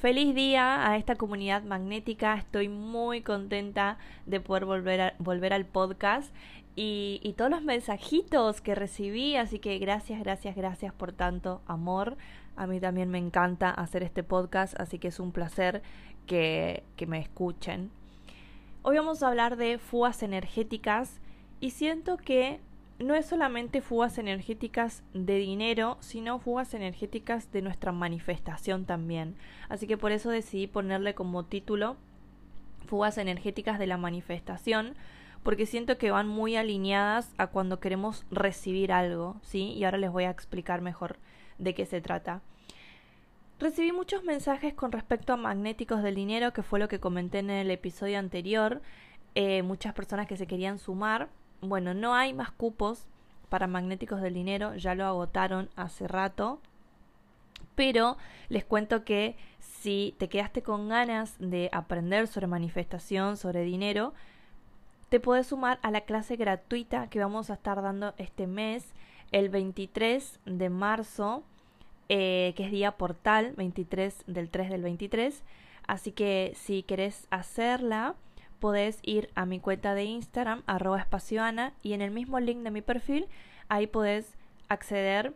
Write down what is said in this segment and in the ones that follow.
Feliz día a esta comunidad magnética. Estoy muy contenta de poder volver, volver al podcast y, y, todos los mensajitos que recibí. Así que gracias, gracias, gracias por tanto amor. A mí también me encanta hacer este podcast, así que es un placer que, que me escuchen. Hoy vamos a hablar de fugas energéticas y siento que no es solamente fugas energéticas de dinero, sino fugas energéticas de nuestra manifestación también. Así que por eso decidí ponerle como título fugas energéticas de la manifestación, porque siento que van muy alineadas a cuando queremos recibir algo, ¿sí? Y ahora les voy a explicar mejor de qué se trata. Recibí muchos mensajes con respecto a magnéticos del dinero, que fue lo que comenté en el episodio anterior. Eh, muchas personas que se querían sumar bueno, no hay más cupos para magnéticos del dinero, ya lo agotaron hace rato. Pero les cuento que si te quedaste con ganas de aprender sobre manifestación, sobre dinero, te puedes sumar a la clase gratuita que vamos a estar dando este mes, el 23 de marzo, eh, que es día portal, 23 del 3 del 23. Así que si querés hacerla, podés ir a mi cuenta de Instagram, arroba espacioana, y en el mismo link de mi perfil, ahí podés acceder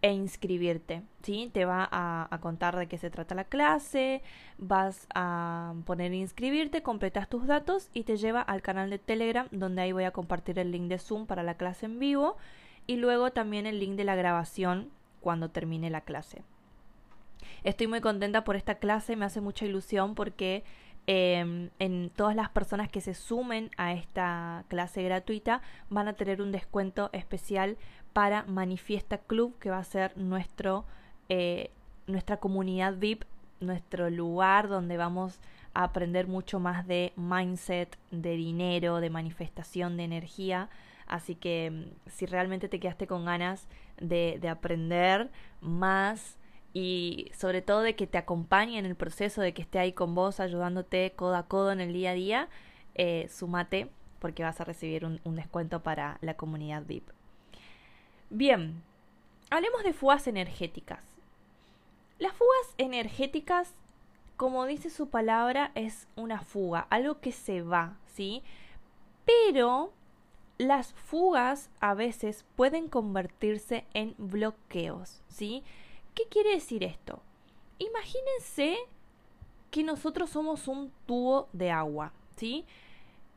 e inscribirte, ¿sí? Te va a, contar de qué se trata la clase, vas a poner inscribirte, completas tus datos y te lleva al canal de Telegram donde ahí voy a compartir el link de Zoom para la clase en vivo y luego también el link de la grabación cuando termine la clase. Estoy muy contenta por esta clase, me hace mucha ilusión porque Em, en todas las personas que se sumen a esta clase gratuita van a tener un descuento especial para Manifiesta Club, que va a ser nuestro, eh, nuestra comunidad VIP, nuestro lugar donde vamos a aprender mucho más de mindset, de dinero, de manifestación, de energía. Así que em, si realmente te quedaste con ganas de, de aprender más y sobre todo de que te acompañe en el proceso, de que esté ahí con vos ayudándote codo a codo en el día a día, eh, sumate porque vas a recibir un, un descuento para la comunidad VIP. Bien, hablemos de fugas energéticas. Las fugas energéticas, como dice su palabra, es una fuga, algo que se va, ¿sí? Pero las fugas a veces pueden convertirse en bloqueos, ¿sí? ¿Qué quiere decir esto? Imagínense que nosotros somos un tubo de agua, ¿sí?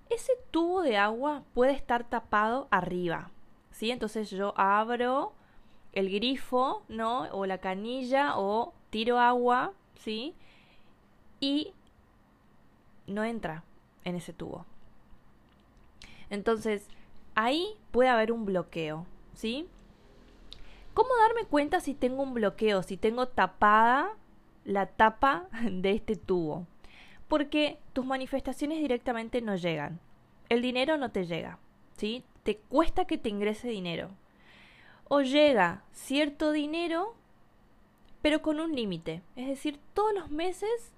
Ese tubo de agua puede estar tapado arriba, ¿sí? Entonces yo abro el grifo, ¿no? O la canilla o tiro agua, ¿sí? Y no entra en ese tubo. Entonces, ahí puede haber un bloqueo, ¿sí? ¿Cómo darme cuenta si tengo un bloqueo, si tengo tapada la tapa de este tubo? Porque tus manifestaciones directamente no llegan. El dinero no te llega, ¿sí? Te cuesta que te ingrese dinero. O llega cierto dinero, pero con un límite. Es decir, todos los meses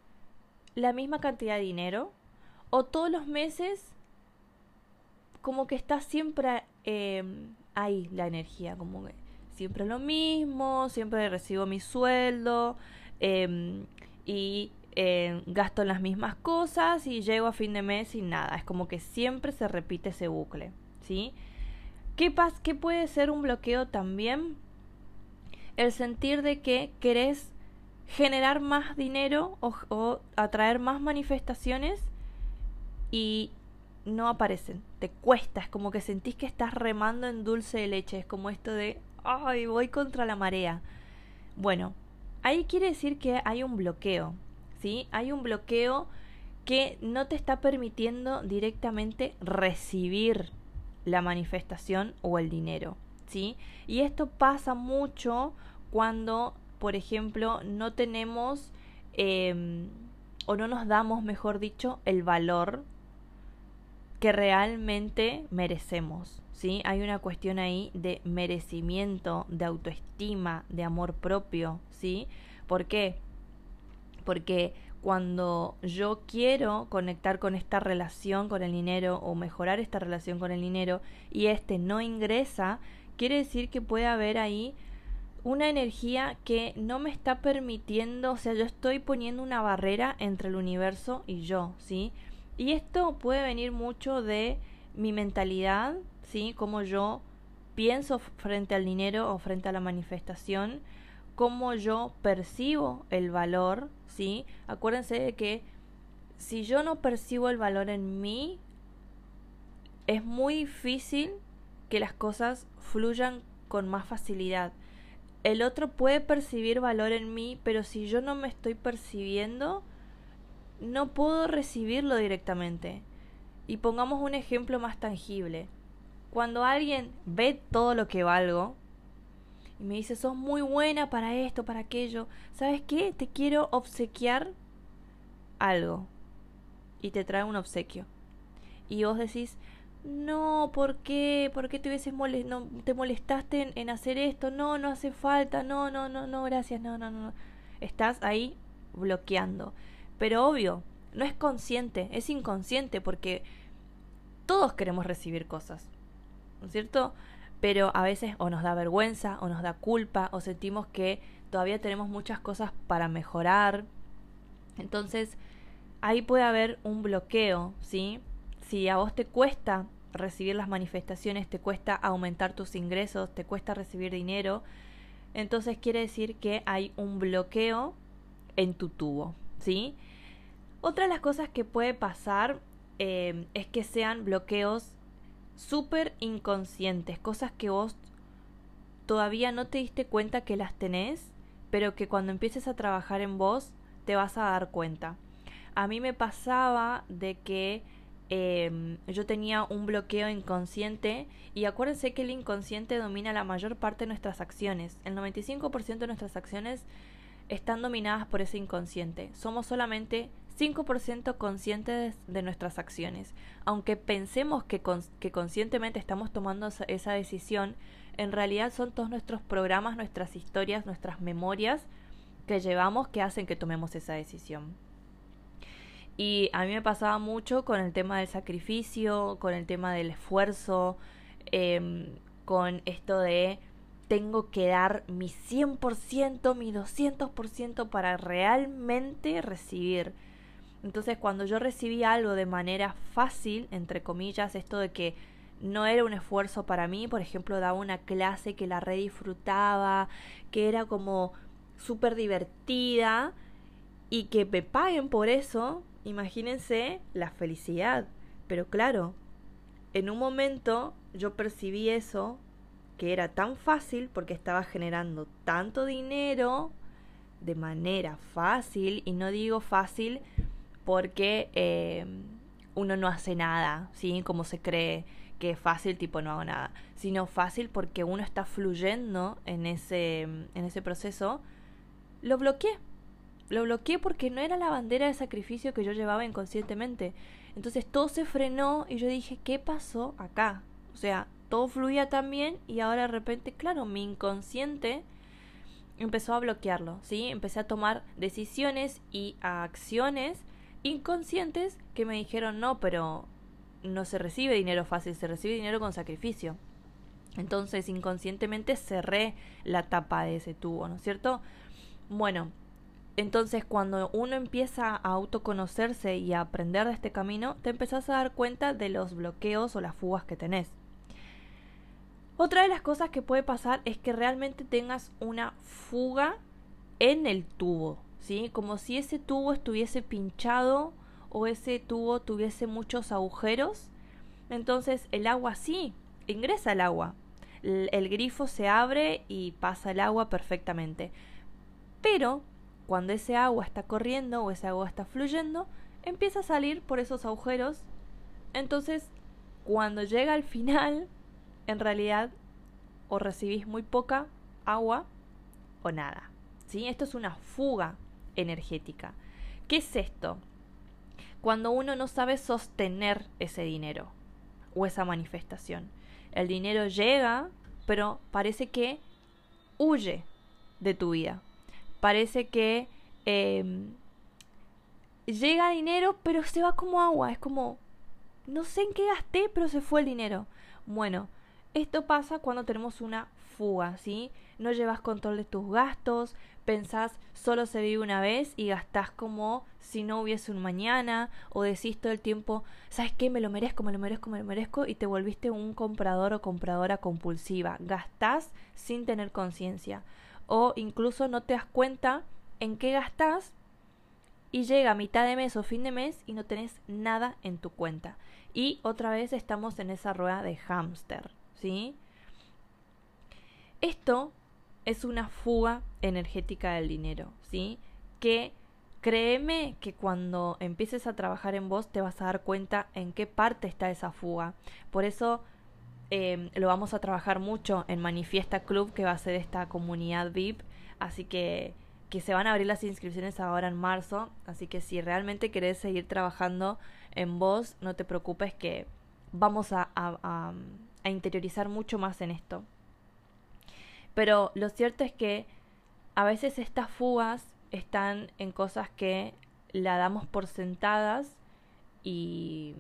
la misma cantidad de dinero. O todos los meses como que está siempre eh, ahí la energía, como que siempre lo mismo, siempre recibo mi sueldo em, y eh, gasto las mismas cosas y llego a fin de mes sin nada. Es como que siempre se repite ese bucle, ¿sí? ¿Qué, ¿Qué puede ser un bloqueo también? El sentir de que querés generar más dinero o, o atraer más manifestaciones y no aparecen, te cuesta, es como que sentís que estás remando en dulce de leche, es como esto de ay, voy contra la marea. Bueno, ahí quiere decir que hay un bloqueo, ¿sí? Hay un bloqueo que no te está permitiendo directamente recibir la manifestación o el dinero, ¿sí? Y esto pasa mucho cuando, por ejemplo, no tenemos em, o no nos damos, mejor dicho, el valor que realmente merecemos. ¿sí? Hay una cuestión ahí de merecimiento, de autoestima, de amor propio. ¿sí? ¿Por qué? Porque cuando yo quiero conectar con esta relación con el dinero o mejorar esta relación con el dinero y este no ingresa, quiere decir que puede haber ahí una energía que no me está permitiendo, o sea, yo estoy poniendo una barrera entre el universo y yo, ¿sí? Y esto puede venir mucho de mi mentalidad, ¿sí? Como yo pienso frente al dinero o frente a la manifestación, cómo yo percibo el valor, ¿sí? Acuérdense de que si yo no percibo el valor en mí, es muy difícil que las cosas fluyan con más facilidad. El otro puede percibir valor en mí, pero si yo no me estoy percibiendo, no puedo recibirlo directamente. Y pongamos un ejemplo más tangible. Cuando alguien ve todo lo que valgo, y me dice, sos muy buena para esto, para aquello. ¿Sabes qué? Te quiero obsequiar algo. Y te trae un obsequio. Y vos decís, no, ¿por qué? ¿Por qué te, hubieses te molestaste en, hacer esto? No, no hace falta. No, no, no, no, gracias. No, no, no. Estás ahí bloqueando. Pero obvio, no es consciente, es inconsciente porque todos queremos recibir cosas. ¿No es cierto? pero a veces o nos da vergüenza o nos da culpa o sentimos que todavía tenemos muchas cosas para mejorar. Entonces, ahí puede haber un bloqueo, ¿sí? Si a vos te cuesta recibir las manifestaciones, te cuesta aumentar tus ingresos, te cuesta recibir dinero, entonces quiere decir que hay un bloqueo en tu tubo, ¿sí? Otra de las cosas que puede pasar eh, es que sean bloqueos súper inconscientes, cosas que vos todavía no te diste cuenta que las tenés, pero que cuando empieces a trabajar en vos te vas a dar cuenta. A mí me pasaba de que em, yo tenía un bloqueo inconsciente y acuérdense que el inconsciente domina la mayor parte de nuestras acciones. El 95% de nuestras acciones están dominadas por ese inconsciente. Somos solamente 5% conscientes de nuestras acciones. Aunque pensemos que, que conscientemente estamos tomando esa decisión, en realidad son todos nuestros programas, nuestras historias, nuestras memorias que llevamos que hacen que tomemos esa decisión. Y a mí me pasaba mucho con el tema del sacrificio, con el tema del esfuerzo, em, con esto de tengo que dar mi 100%, mi 200% para realmente recibir. Entonces cuando yo recibí algo de manera fácil, entre comillas, esto de que no era un esfuerzo para mí, por ejemplo, daba una clase que la re disfrutaba, que era como súper divertida y que me paguen por eso, imagínense la felicidad. Pero claro, en un momento yo percibí eso, que era tan fácil porque estaba generando tanto dinero de manera fácil, y no digo fácil porque eh, uno no hace nada, ¿sí? Como se cree que es fácil, tipo no hago nada, sino fácil porque uno está fluyendo en ese, en ese proceso, lo bloqueé. Lo bloqueé porque no era la bandera de sacrificio que yo llevaba inconscientemente. Entonces todo se frenó y yo dije, ¿qué pasó acá? O sea, todo fluía tan bien y ahora de repente, claro, mi inconsciente empezó a bloquearlo, ¿sí? Empecé a tomar decisiones y acciones inconscientes que me dijeron, no, pero no se recibe dinero fácil, se recibe dinero con sacrificio. Entonces inconscientemente cerré la tapa de ese tubo, ¿no es cierto? Bueno, entonces cuando uno empieza a autoconocerse y a aprender de este camino, te empezás a dar cuenta de los bloqueos o las fugas que tenés. Otra de las cosas que puede pasar es que realmente tengas una fuga en el tubo, ¿sí? Como si ese tubo estuviese pinchado o ese tubo tuviese muchos agujeros. Entonces el agua sí, ingresa el agua. El, grifo se abre y pasa el agua perfectamente. Pero cuando ese agua está corriendo o ese agua está fluyendo, empieza a salir por esos agujeros. Entonces, cuando llega al final, en realidad o recibís muy poca agua o nada. ¿sí? Esto es una fuga energética. ¿Qué es esto? cuando uno no sabe sostener ese dinero o esa manifestación. El dinero llega, pero parece que huye de tu vida. Parece que em, llega dinero, pero se va como agua. Es como, no sé en qué gasté, pero se fue el dinero. Bueno, esto pasa cuando tenemos una fuga, ¿sí? No llevas control de tus gastos, pensás solo se vive una vez y gastás como si no hubiese un mañana, o decís todo el tiempo, ¿sabes qué? Me lo merezco, me lo merezco, me lo merezco, y te volviste un comprador o compradora compulsiva. Gastás sin tener conciencia. O incluso no te das cuenta en qué gastás y llega mitad de mes o fin de mes y no tenés nada en tu cuenta. Y otra vez estamos en esa rueda de hámster, ¿sí? Esto es una fuga energética del dinero, ¿sí? Que créeme que cuando empieces a trabajar en vos te vas a dar cuenta en qué parte está esa fuga. Por eso em, lo vamos a trabajar mucho en Manifiesta Club, que va a ser esta comunidad VIP. Así que, que se van a abrir las inscripciones ahora en marzo. Así que si realmente querés seguir trabajando en vos, no te preocupes que vamos a, a interiorizar mucho más en esto. Pero lo cierto es que a veces estas fugas están en cosas que la damos por sentadas y,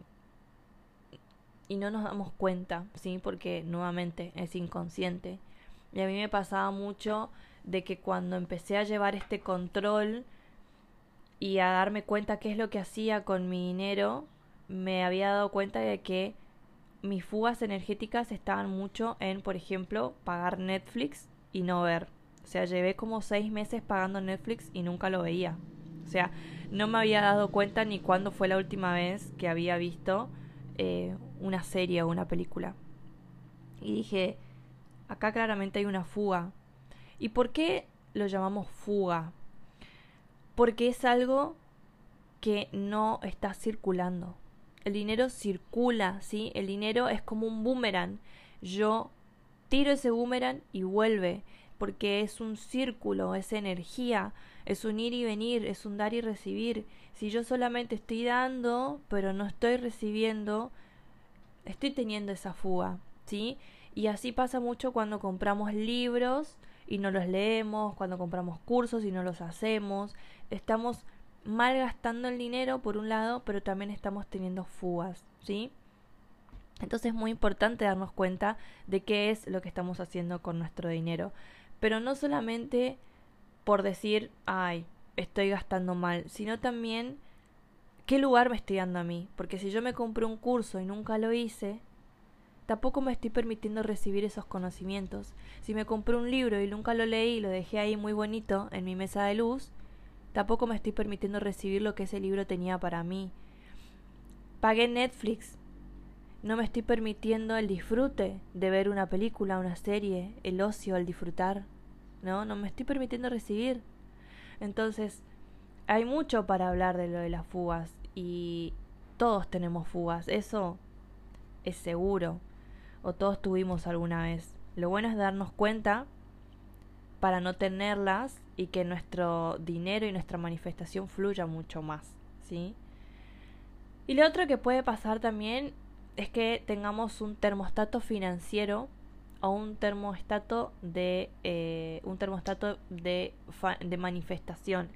y no nos damos cuenta, ¿sí? Porque nuevamente es inconsciente. Y a mí me pasaba mucho de que cuando empecé a llevar este control y a darme cuenta qué es lo que hacía con mi dinero, me había dado cuenta de que mis fugas energéticas estaban mucho en, por ejemplo, pagar Netflix y no ver. O sea, llevé como seis meses pagando Netflix y nunca lo veía. O sea, no me había dado cuenta ni cuándo fue la última vez que había visto eh, una serie o una película. Y dije, acá claramente hay una fuga. ¿Y por qué lo llamamos fuga? Porque es algo que no está circulando. El dinero circula, ¿sí? El dinero es como un boomerang. Yo tiro ese boomerang y vuelve, porque es un círculo, es energía, es un ir y venir, es un dar y recibir. Si yo solamente estoy dando, pero no estoy recibiendo, estoy teniendo esa fuga, ¿sí? Y así pasa mucho cuando compramos libros y no los leemos, cuando compramos cursos y no los hacemos. Estamos malgastando el dinero por un lado, pero también estamos teniendo fugas, ¿sí? Entonces es muy importante darnos cuenta de qué es lo que estamos haciendo con nuestro dinero. Pero no solamente por decir, ay, estoy gastando mal, sino también qué lugar me estoy dando a mí. Porque si yo me compré un curso y nunca lo hice, tampoco me estoy permitiendo recibir esos conocimientos. Si me compré un libro y nunca lo leí y lo dejé ahí muy bonito en mi mesa de luz, tampoco me estoy permitiendo recibir lo que ese libro tenía para mí. Pagué Netflix. No me estoy permitiendo el disfrute de ver una película, una serie, el ocio, el disfrutar. No, no me estoy permitiendo recibir. Entonces, hay mucho para hablar de lo de las fugas y todos tenemos fugas, eso es seguro. O todos tuvimos alguna vez. Lo bueno es darnos cuenta para no tenerlas y que nuestro dinero y nuestra manifestación fluya mucho más, ¿sí? Y lo otro que puede pasar también es que tengamos un termostato financiero o un termostato de eh, un termostato de, manifestación.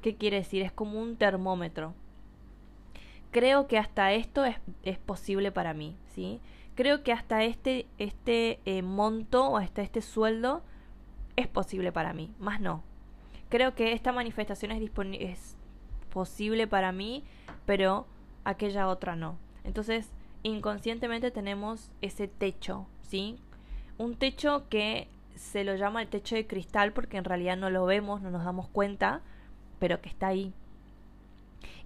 ¿Qué quiere decir? Es como un termómetro. Creo que hasta esto es, es posible para mí, ¿sí? Creo que hasta este, este eh, monto o hasta este sueldo es posible para mí, más no. Creo que esta manifestación es, es posible para mí, pero aquella otra no. Entonces, inconscientemente tenemos ese techo, ¿sí? Un techo que se lo llama el techo de cristal porque en realidad no lo vemos, no nos damos cuenta, pero que está ahí.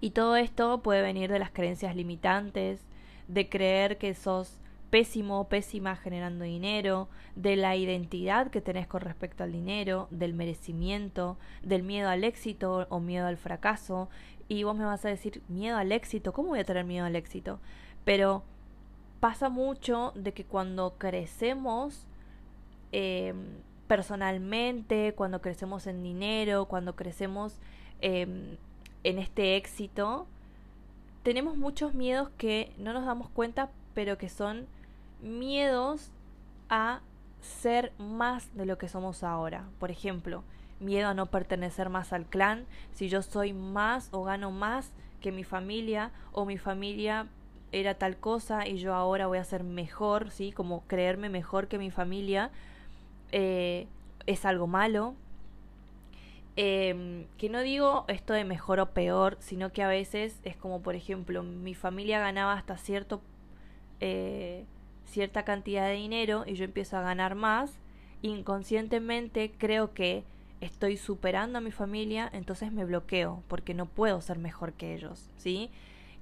Y todo esto puede venir de las creencias limitantes, de creer que sos pésimo o pésima generando dinero, de la identidad que tenés con respecto al dinero, del merecimiento, del miedo al éxito o miedo al fracaso. Y vos me vas a decir, miedo al éxito, ¿cómo voy a tener miedo al éxito? Pero pasa mucho de que cuando crecemos eh, personalmente, cuando crecemos en dinero, cuando crecemos em, en este éxito, tenemos muchos miedos que no nos damos cuenta, pero que son miedos a ser más de lo que somos ahora. Por ejemplo, miedo a no pertenecer más al clan, si yo soy más o gano más que mi familia o mi familia era tal cosa y yo ahora voy a ser mejor, ¿sí? Como creerme mejor que mi familia, eh, es algo malo. Em, que no digo esto de mejor o peor, sino que a veces es como, por ejemplo, mi familia ganaba hasta cierto, eh, cierta cantidad de dinero y yo empiezo a ganar más, inconscientemente creo que estoy superando a mi familia, entonces me bloqueo porque no puedo ser mejor que ellos, ¿sí?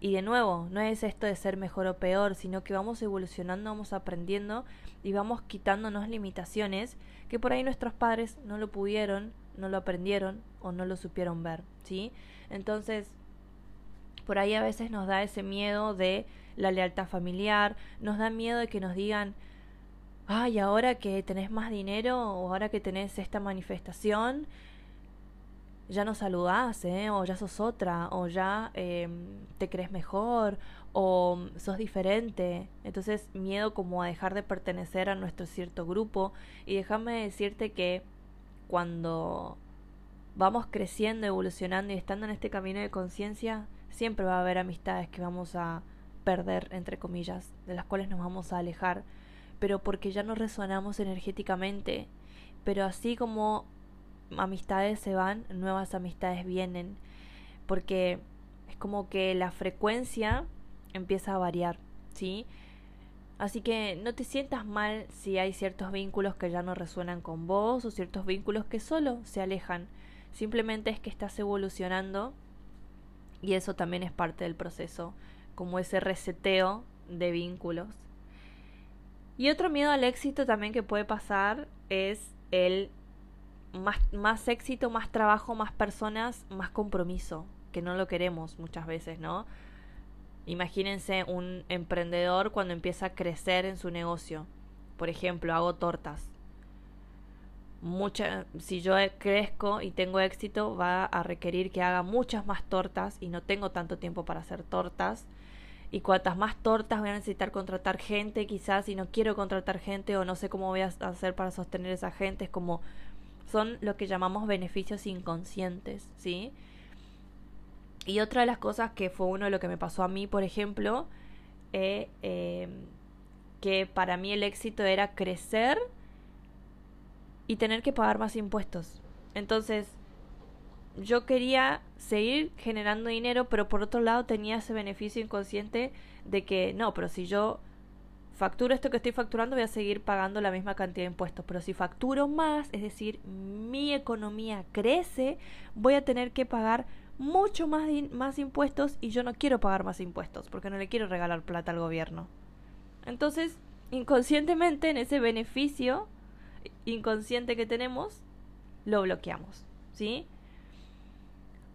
Y de nuevo, no es esto de ser mejor o peor, sino que vamos evolucionando, vamos aprendiendo y vamos quitándonos limitaciones que por ahí nuestros padres no lo pudieron, no lo aprendieron o no lo supieron ver, ¿sí? Entonces, por ahí a veces nos da ese miedo de la lealtad familiar, nos da miedo de que nos digan, ay, ahora que tenés más dinero o ahora que tenés esta manifestación, ya no saludás, ¿eh? o ya sos otra, o ya em, te crees mejor, o sos diferente. Entonces, miedo como a dejar de pertenecer a nuestro cierto grupo. Y déjame decirte que cuando vamos creciendo, evolucionando y estando en este camino de conciencia, siempre va a haber amistades que vamos a perder, entre comillas, de las cuales nos vamos a alejar pero porque ya no resonamos energéticamente. Pero así como amistades se van, nuevas amistades vienen, porque es como que la frecuencia empieza a variar, ¿sí? Así que no te sientas mal si hay ciertos vínculos que ya no resuenan con vos o ciertos vínculos que solo se alejan. Simplemente es que estás evolucionando y eso también es parte del proceso, como ese reseteo de vínculos. Y otro miedo al éxito también que puede pasar es el más, más éxito, más trabajo, más personas, más compromiso, que no lo queremos muchas veces, ¿no? Imagínense un emprendedor cuando empieza a crecer en su negocio. Por ejemplo, hago tortas. Mucha, si yo crezco y tengo éxito, va a requerir que haga muchas más tortas y no tengo tanto tiempo para hacer tortas y cuantas más tortas voy a necesitar contratar gente quizás y no quiero contratar gente o no sé cómo voy a hacer para sostener esa gente es como son lo que llamamos beneficios inconscientes sí y otra de las cosas que fue uno de lo que me pasó a mí por ejemplo eh, em, que para mí el éxito era crecer y tener que pagar más impuestos. Entonces yo quería seguir generando dinero, pero por otro lado tenía ese beneficio inconsciente de que no, pero si yo facturo esto que estoy facturando voy a seguir pagando la misma cantidad de impuestos, pero si facturo más, es decir, mi economía crece, voy a tener que pagar mucho más, más impuestos y yo no quiero pagar más impuestos porque no le quiero regalar plata al gobierno. Entonces, inconscientemente en ese beneficio inconsciente que tenemos, lo bloqueamos, ¿sí?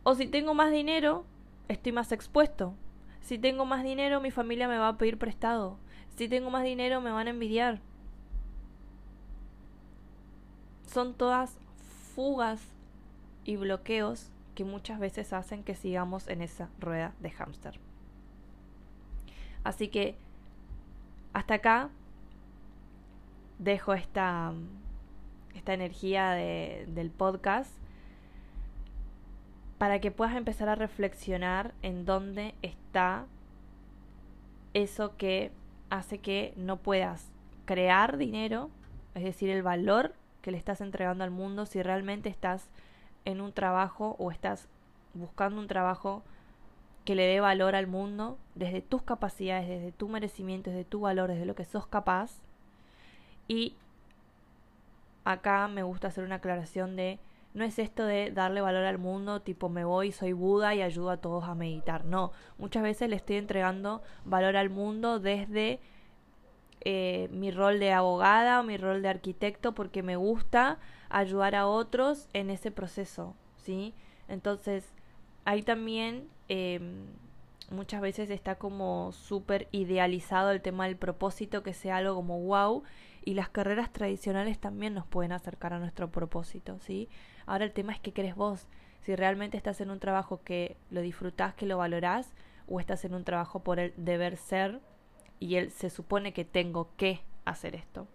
O si tengo más dinero, estoy más expuesto. Si tengo más dinero, mi familia me va a pedir prestado. Si tengo más dinero, me van a envidiar. Son todas fugas y bloqueos que muchas veces hacen que sigamos en esa rueda de hámster. Así que hasta acá dejo esta, esta energía de, del podcast para que puedas empezar a reflexionar en dónde está eso que hace que no puedas crear dinero, es decir, el valor que le estás entregando al mundo si realmente estás en un trabajo o estás buscando un trabajo que le dé valor al mundo desde tus capacidades, desde tu merecimiento, desde tu valor, desde lo que sos capaz. Y acá me gusta hacer una aclaración de no es esto de darle valor al mundo, tipo me voy, soy Buda y ayudo a todos a meditar. No, muchas veces le estoy entregando valor al mundo desde eh, mi rol de abogada o mi rol de arquitecto porque me gusta ayudar a otros en ese proceso, ¿sí? Entonces, ahí también em, muchas veces está como súper idealizado el tema del propósito, que sea algo como wow, y las carreras tradicionales también nos pueden acercar a nuestro propósito, ¿sí? Ahora el tema es qué querés vos. Si realmente estás en un trabajo que lo disfrutás, que lo valorás, o estás en un trabajo por el deber ser y él se supone que tengo que hacer esto.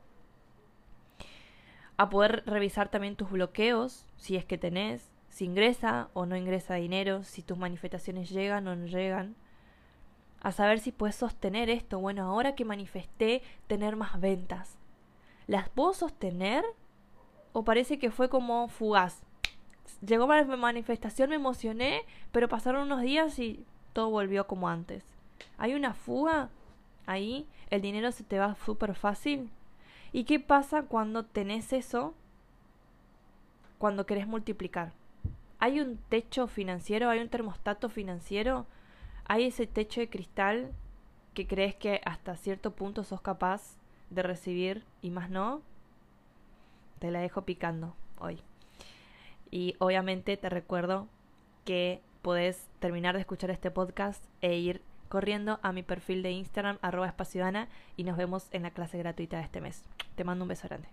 A poder revisar también tus bloqueos, si es que tenés, si ingresa o no ingresa dinero, si tus manifestaciones llegan o no llegan. A saber si puedes sostener esto. Bueno, ahora que manifesté tener más ventas, ¿las puedo sostener? ¿O parece que fue como fugaz? Llegó la manifestación, me emocioné, pero pasaron unos días y todo volvió como antes. ¿Hay una fuga? Ahí el dinero se te va súper fácil. ¿Y qué pasa cuando tenés eso? Cuando querés multiplicar. ¿Hay un techo financiero? ¿Hay un termostato financiero? ¿Hay ese techo de cristal que crees que hasta cierto punto sos capaz de recibir y más no? Te la dejo picando hoy. Y obviamente te recuerdo que podés terminar de escuchar este podcast e ir corriendo a mi perfil de Instagram, arroba espaciodana, y nos vemos en la clase gratuita de este mes. Te mando un beso grande.